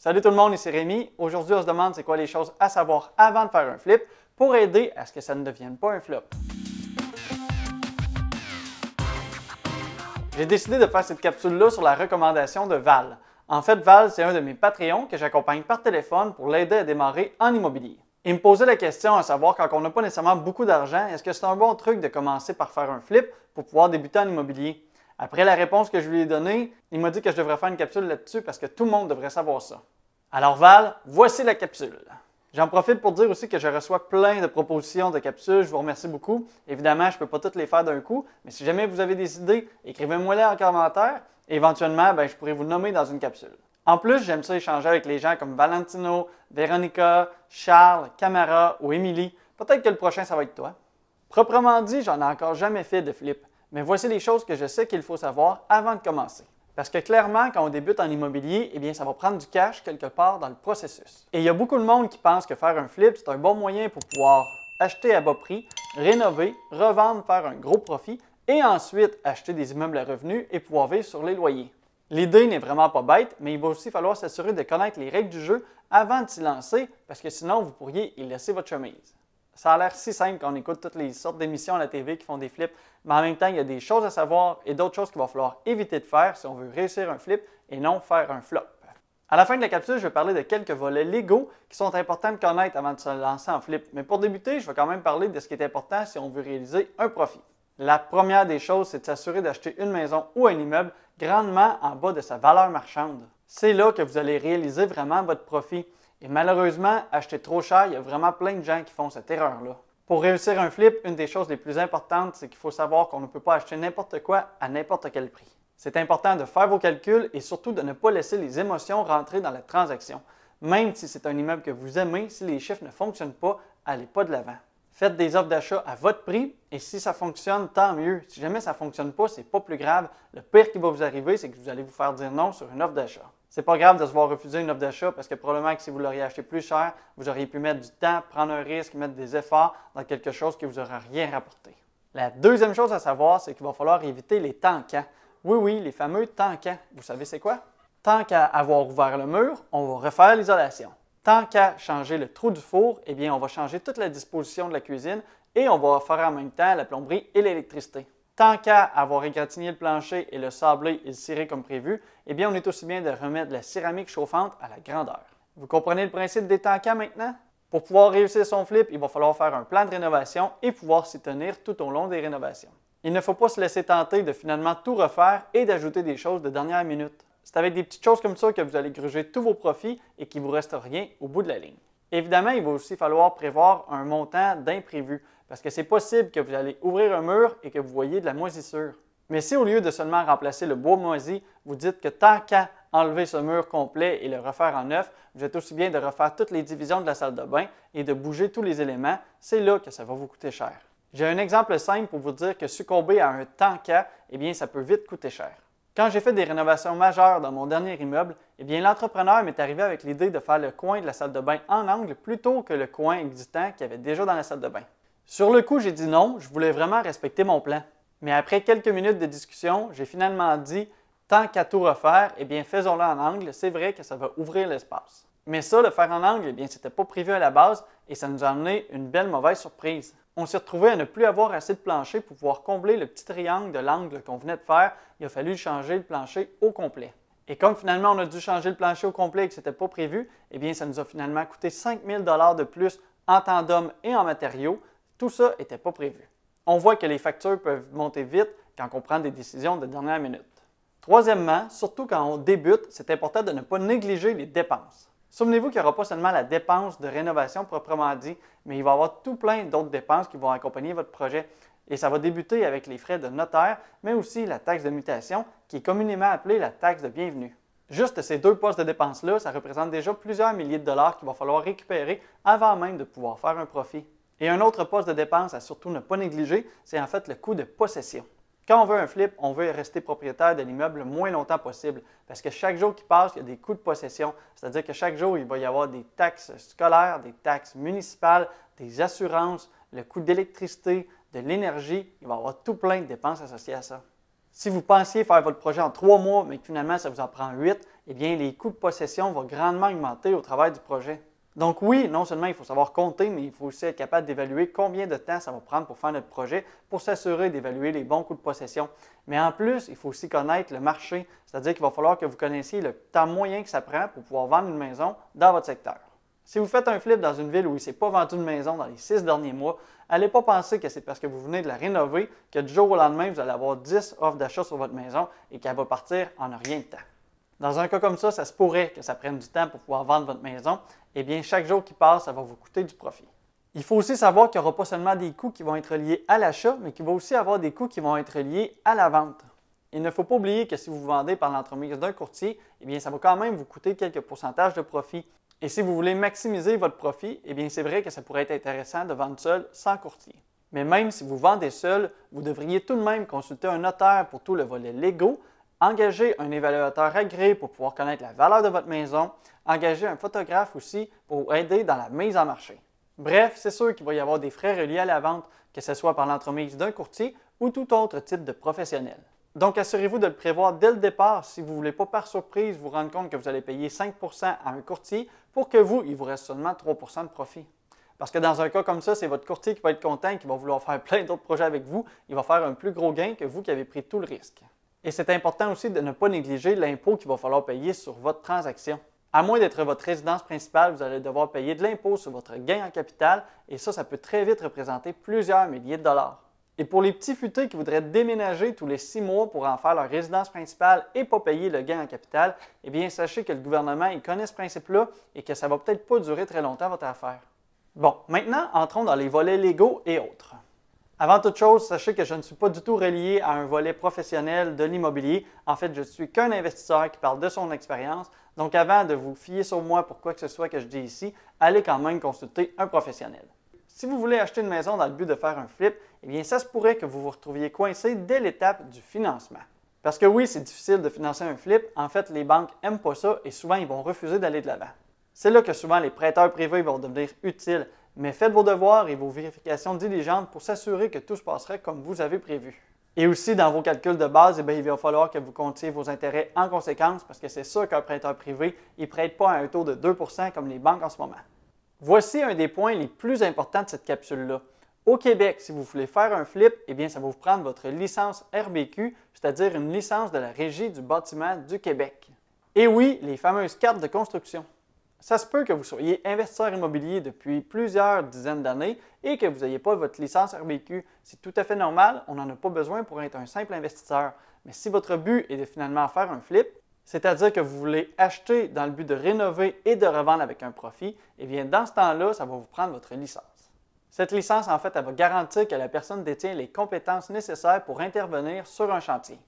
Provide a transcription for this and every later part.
Salut tout le monde, ici Rémi. Aujourd'hui, on se demande c'est quoi les choses à savoir avant de faire un flip pour aider à ce que ça ne devienne pas un flop. J'ai décidé de faire cette capsule-là sur la recommandation de Val. En fait, Val, c'est un de mes Patreons que j'accompagne par téléphone pour l'aider à démarrer en immobilier. Il me posait la question à savoir quand on n'a pas nécessairement beaucoup d'argent, est-ce que c'est un bon truc de commencer par faire un flip pour pouvoir débuter en immobilier? Après la réponse que je lui ai donnée, il m'a dit que je devrais faire une capsule là-dessus parce que tout le monde devrait savoir ça. Alors Val, voici la capsule. J'en profite pour dire aussi que je reçois plein de propositions de capsules. Je vous remercie beaucoup. Évidemment, je ne peux pas toutes les faire d'un coup, mais si jamais vous avez des idées, écrivez-moi-les en commentaire. éventuellement, ben, je pourrais vous nommer dans une capsule. En plus, j'aime ça échanger avec les gens comme Valentino, Véronica, Charles, Camara ou Émilie. Peut-être que le prochain, ça va être toi. Proprement dit, j'en ai encore jamais fait de flip. Mais voici les choses que je sais qu'il faut savoir avant de commencer. Parce que clairement, quand on débute en immobilier, eh bien, ça va prendre du cash quelque part dans le processus. Et il y a beaucoup de monde qui pense que faire un flip, c'est un bon moyen pour pouvoir acheter à bas prix, rénover, revendre, faire un gros profit et ensuite acheter des immeubles à revenus et pouvoir vivre sur les loyers. L'idée n'est vraiment pas bête, mais il va aussi falloir s'assurer de connaître les règles du jeu avant de s'y lancer parce que sinon, vous pourriez y laisser votre chemise. Ça a l'air si simple quand on écoute toutes les sortes d'émissions à la TV qui font des flips, mais en même temps, il y a des choses à savoir et d'autres choses qu'il va falloir éviter de faire si on veut réussir un flip et non faire un flop. À la fin de la capsule, je vais parler de quelques volets légaux qui sont importants de connaître avant de se lancer en flip. Mais pour débuter, je vais quand même parler de ce qui est important si on veut réaliser un profit. La première des choses, c'est de s'assurer d'acheter une maison ou un immeuble grandement en bas de sa valeur marchande. C'est là que vous allez réaliser vraiment votre profit. Et malheureusement, acheter trop cher, il y a vraiment plein de gens qui font cette erreur-là. Pour réussir un flip, une des choses les plus importantes, c'est qu'il faut savoir qu'on ne peut pas acheter n'importe quoi à n'importe quel prix. C'est important de faire vos calculs et surtout de ne pas laisser les émotions rentrer dans la transaction. Même si c'est un immeuble que vous aimez, si les chiffres ne fonctionnent pas, allez pas de l'avant. Faites des offres d'achat à votre prix et si ça fonctionne, tant mieux. Si jamais ça ne fonctionne pas, ce n'est pas plus grave. Le pire qui va vous arriver, c'est que vous allez vous faire dire non sur une offre d'achat. C'est pas grave de se voir refuser une offre d'achat parce que probablement que si vous l'auriez acheté plus cher, vous auriez pu mettre du temps, prendre un risque, mettre des efforts dans quelque chose qui vous aura rien rapporté. La deuxième chose à savoir, c'est qu'il va falloir éviter les tankants. Oui, oui, les fameux tankants. Vous savez c'est quoi? Tant qu'à avoir ouvert le mur, on va refaire l'isolation. Tant qu'à changer le trou du four, eh bien, on va changer toute la disposition de la cuisine et on va faire en même temps la plomberie et l'électricité tant qu'à avoir égratigné le plancher et le sablé et le ciré comme prévu, eh bien, on est aussi bien de remettre la céramique chauffante à la grandeur. Vous comprenez le principe des tankants maintenant? Pour pouvoir réussir son flip, il va falloir faire un plan de rénovation et pouvoir s'y tenir tout au long des rénovations. Il ne faut pas se laisser tenter de finalement tout refaire et d'ajouter des choses de dernière minute. C'est avec des petites choses comme ça que vous allez gruger tous vos profits et qu'il ne vous reste rien au bout de la ligne. Évidemment, il va aussi falloir prévoir un montant d'imprévu parce que c'est possible que vous allez ouvrir un mur et que vous voyez de la moisissure. Mais si au lieu de seulement remplacer le bois moisi, vous dites que tant qu'à enlever ce mur complet et le refaire en neuf, vous êtes aussi bien de refaire toutes les divisions de la salle de bain et de bouger tous les éléments, c'est là que ça va vous coûter cher. J'ai un exemple simple pour vous dire que succomber à un tant qu'à, eh bien, ça peut vite coûter cher. Quand j'ai fait des rénovations majeures dans mon dernier immeuble, eh bien, l'entrepreneur m'est arrivé avec l'idée de faire le coin de la salle de bain en angle plutôt que le coin existant qu'il y avait déjà dans la salle de bain. Sur le coup, j'ai dit non, je voulais vraiment respecter mon plan. Mais après quelques minutes de discussion, j'ai finalement dit tant qu'à tout refaire, eh bien faisons-le en angle, c'est vrai que ça va ouvrir l'espace. Mais ça, le faire en angle, eh bien c'était pas prévu à la base et ça nous a amené une belle mauvaise surprise. On s'est retrouvé à ne plus avoir assez de plancher pour pouvoir combler le petit triangle de l'angle qu'on venait de faire. Il a fallu changer le plancher au complet. Et comme finalement on a dû changer le plancher au complet et que ce n'était pas prévu, eh bien ça nous a finalement coûté 5 000 de plus en tandem et en matériaux, tout ça n'était pas prévu. On voit que les factures peuvent monter vite quand on prend des décisions de dernière minute. Troisièmement, surtout quand on débute, c'est important de ne pas négliger les dépenses. Souvenez-vous qu'il n'y aura pas seulement la dépense de rénovation proprement dit, mais il va y avoir tout plein d'autres dépenses qui vont accompagner votre projet. Et ça va débuter avec les frais de notaire, mais aussi la taxe de mutation, qui est communément appelée la taxe de bienvenue. Juste ces deux postes de dépenses-là, ça représente déjà plusieurs milliers de dollars qu'il va falloir récupérer avant même de pouvoir faire un profit. Et un autre poste de dépense à surtout ne pas négliger, c'est en fait le coût de possession. Quand on veut un flip, on veut rester propriétaire de l'immeuble le moins longtemps possible parce que chaque jour qui passe, il y a des coûts de possession. C'est-à-dire que chaque jour, il va y avoir des taxes scolaires, des taxes municipales, des assurances, le coût d'électricité, de l'énergie. Il va y avoir tout plein de dépenses associées à ça. Si vous pensiez faire votre projet en trois mois, mais que finalement ça vous en prend huit, eh bien les coûts de possession vont grandement augmenter au travers du projet. Donc oui, non seulement il faut savoir compter, mais il faut aussi être capable d'évaluer combien de temps ça va prendre pour faire notre projet, pour s'assurer d'évaluer les bons coûts de possession. Mais en plus, il faut aussi connaître le marché, c'est-à-dire qu'il va falloir que vous connaissiez le temps moyen que ça prend pour pouvoir vendre une maison dans votre secteur. Si vous faites un flip dans une ville où il ne s'est pas vendu de maison dans les six derniers mois, n'allez pas penser que c'est parce que vous venez de la rénover que du jour au lendemain, vous allez avoir 10 offres d'achat sur votre maison et qu'elle va partir en rien de temps. Dans un cas comme ça, ça se pourrait que ça prenne du temps pour pouvoir vendre votre maison. Eh bien, chaque jour qui passe, ça va vous coûter du profit. Il faut aussi savoir qu'il n'y aura pas seulement des coûts qui vont être liés à l'achat, mais qu'il va aussi avoir des coûts qui vont être liés à la vente. Il ne faut pas oublier que si vous vendez par l'entremise d'un courtier, eh bien, ça va quand même vous coûter quelques pourcentages de profit. Et si vous voulez maximiser votre profit, eh bien c'est vrai que ça pourrait être intéressant de vendre seul sans courtier. Mais même si vous vendez seul, vous devriez tout de même consulter un notaire pour tout le volet légaux, engager un évaluateur agréé pour pouvoir connaître la valeur de votre maison, engager un photographe aussi pour aider dans la mise en marché. Bref, c'est sûr qu'il va y avoir des frais reliés à la vente, que ce soit par l'entremise d'un courtier ou tout autre type de professionnel. Donc, assurez-vous de le prévoir dès le départ si vous ne voulez pas par surprise vous rendre compte que vous allez payer 5% à un courtier pour que vous, il vous reste seulement 3% de profit. Parce que dans un cas comme ça, c'est votre courtier qui va être content qui va vouloir faire plein d'autres projets avec vous. Il va faire un plus gros gain que vous qui avez pris tout le risque. Et c'est important aussi de ne pas négliger l'impôt qu'il va falloir payer sur votre transaction. À moins d'être votre résidence principale, vous allez devoir payer de l'impôt sur votre gain en capital et ça, ça peut très vite représenter plusieurs milliers de dollars. Et pour les petits futés qui voudraient déménager tous les six mois pour en faire leur résidence principale et pas payer le gain en capital, eh bien, sachez que le gouvernement il connaît ce principe-là et que ça va peut-être pas durer très longtemps votre affaire. Bon, maintenant, entrons dans les volets légaux et autres. Avant toute chose, sachez que je ne suis pas du tout relié à un volet professionnel de l'immobilier. En fait, je suis qu'un investisseur qui parle de son expérience. Donc, avant de vous fier sur moi pour quoi que ce soit que je dis ici, allez quand même consulter un professionnel. Si vous voulez acheter une maison dans le but de faire un flip, eh bien, ça se pourrait que vous vous retrouviez coincé dès l'étape du financement. Parce que oui, c'est difficile de financer un flip. En fait, les banques n'aiment pas ça et souvent, ils vont refuser d'aller de l'avant. C'est là que souvent les prêteurs privés vont devenir utiles, mais faites vos devoirs et vos vérifications diligentes pour s'assurer que tout se passerait comme vous avez prévu. Et aussi, dans vos calculs de base, eh il va falloir que vous comptiez vos intérêts en conséquence parce que c'est sûr qu'un prêteur privé, ne prête pas à un taux de 2% comme les banques en ce moment. Voici un des points les plus importants de cette capsule-là. Au Québec, si vous voulez faire un flip, eh bien, ça va vous prendre votre licence RBQ, c'est-à-dire une licence de la Régie du bâtiment du Québec. Et oui, les fameuses cartes de construction. Ça se peut que vous soyez investisseur immobilier depuis plusieurs dizaines d'années et que vous n'ayez pas votre licence RBQ. C'est tout à fait normal, on n'en a pas besoin pour être un simple investisseur. Mais si votre but est de finalement faire un flip, c'est-à-dire que vous voulez acheter dans le but de rénover et de revendre avec un profit, eh bien, dans ce temps-là, ça va vous prendre votre licence. Cette licence, en fait, elle va garantir que la personne détient les compétences nécessaires pour intervenir sur un chantier.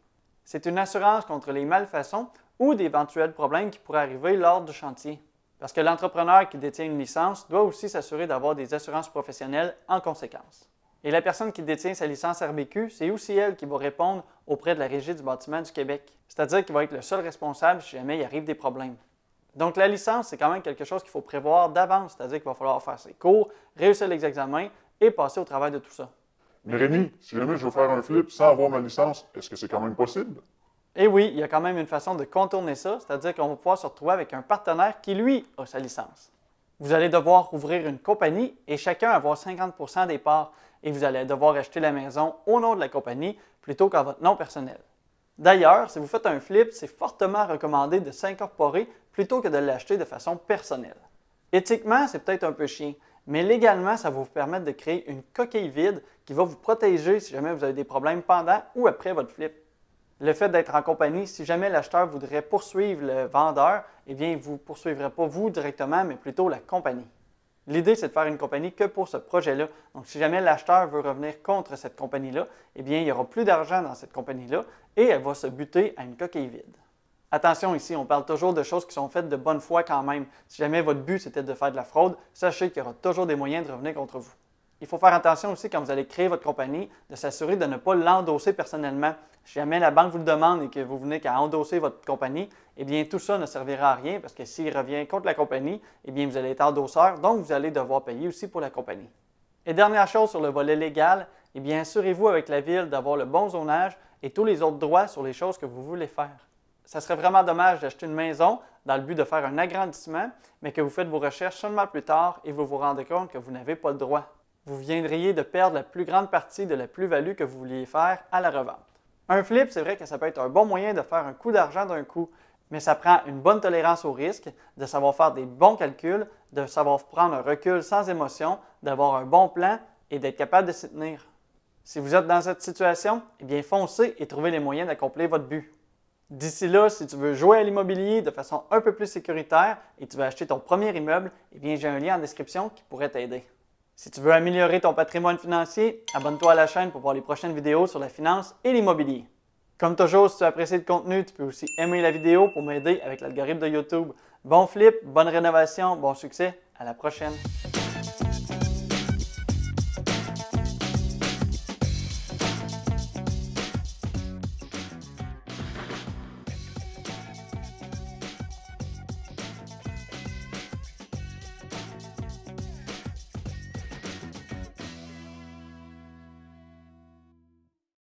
C'est une assurance contre les malfaçons ou d'éventuels problèmes qui pourraient arriver lors du chantier. Parce que l'entrepreneur qui détient une licence doit aussi s'assurer d'avoir des assurances professionnelles en conséquence. Et la personne qui détient sa licence RBQ, c'est aussi elle qui va répondre auprès de la Régie du bâtiment du Québec. C'est-à-dire qu'il va être le seul responsable si jamais il arrive des problèmes. Donc la licence, c'est quand même quelque chose qu'il faut prévoir d'avance, c'est-à-dire qu'il va falloir faire ses cours, réussir les examens et passer au travail de tout ça. Mais Rémi, si jamais je veux faire un flip sans avoir ma licence, est-ce que c'est quand même possible? Eh oui, il y a quand même une façon de contourner ça, c'est-à-dire qu'on va pouvoir se retrouver avec un partenaire qui, lui, a sa licence. Vous allez devoir ouvrir une compagnie et chacun avoir 50% des parts et vous allez devoir acheter la maison au nom de la compagnie plutôt qu'à votre nom personnel. D'ailleurs, si vous faites un flip, c'est fortement recommandé de s'incorporer plutôt que de l'acheter de façon personnelle. Éthiquement, c'est peut-être un peu chiant, mais légalement, ça va vous permettre de créer une coquille vide qui va vous protéger si jamais vous avez des problèmes pendant ou après votre flip. Le fait d'être en compagnie, si jamais l'acheteur voudrait poursuivre le vendeur, eh bien, vous ne poursuivrez pas vous directement, mais plutôt la compagnie. L'idée, c'est de faire une compagnie que pour ce projet-là. Donc, si jamais l'acheteur veut revenir contre cette compagnie-là, eh bien, il n'y aura plus d'argent dans cette compagnie-là et elle va se buter à une coquille vide. Attention ici, on parle toujours de choses qui sont faites de bonne foi quand même. Si jamais votre but c'était de faire de la fraude, sachez qu'il y aura toujours des moyens de revenir contre vous. Il faut faire attention aussi quand vous allez créer votre compagnie, de s'assurer de ne pas l'endosser personnellement. Si jamais la banque vous le demande et que vous venez qu'à endosser votre compagnie, eh bien tout ça ne servira à rien parce que s'il revient contre la compagnie, eh bien vous allez être endosseur, donc vous allez devoir payer aussi pour la compagnie. Et dernière chose sur le volet légal, eh bien assurez-vous avec la ville d'avoir le bon zonage et tous les autres droits sur les choses que vous voulez faire. Ça serait vraiment dommage d'acheter une maison dans le but de faire un agrandissement, mais que vous faites vos recherches seulement plus tard et vous vous rendez compte que vous n'avez pas le droit. Vous viendriez de perdre la plus grande partie de la plus-value que vous vouliez faire à la revente. Un flip, c'est vrai que ça peut être un bon moyen de faire un coup d'argent d'un coup, mais ça prend une bonne tolérance au risque, de savoir faire des bons calculs, de savoir prendre un recul sans émotion, d'avoir un bon plan et d'être capable de s'y tenir. Si vous êtes dans cette situation, eh bien foncez et trouvez les moyens d'accomplir votre but. D'ici là, si tu veux jouer à l'immobilier de façon un peu plus sécuritaire et tu veux acheter ton premier immeuble, eh bien j'ai un lien en description qui pourrait t'aider. Si tu veux améliorer ton patrimoine financier, abonne-toi à la chaîne pour voir les prochaines vidéos sur la finance et l'immobilier. Comme toujours, si tu as apprécié le contenu, tu peux aussi aimer la vidéo pour m'aider avec l'algorithme de YouTube. Bon flip, bonne rénovation, bon succès, à la prochaine!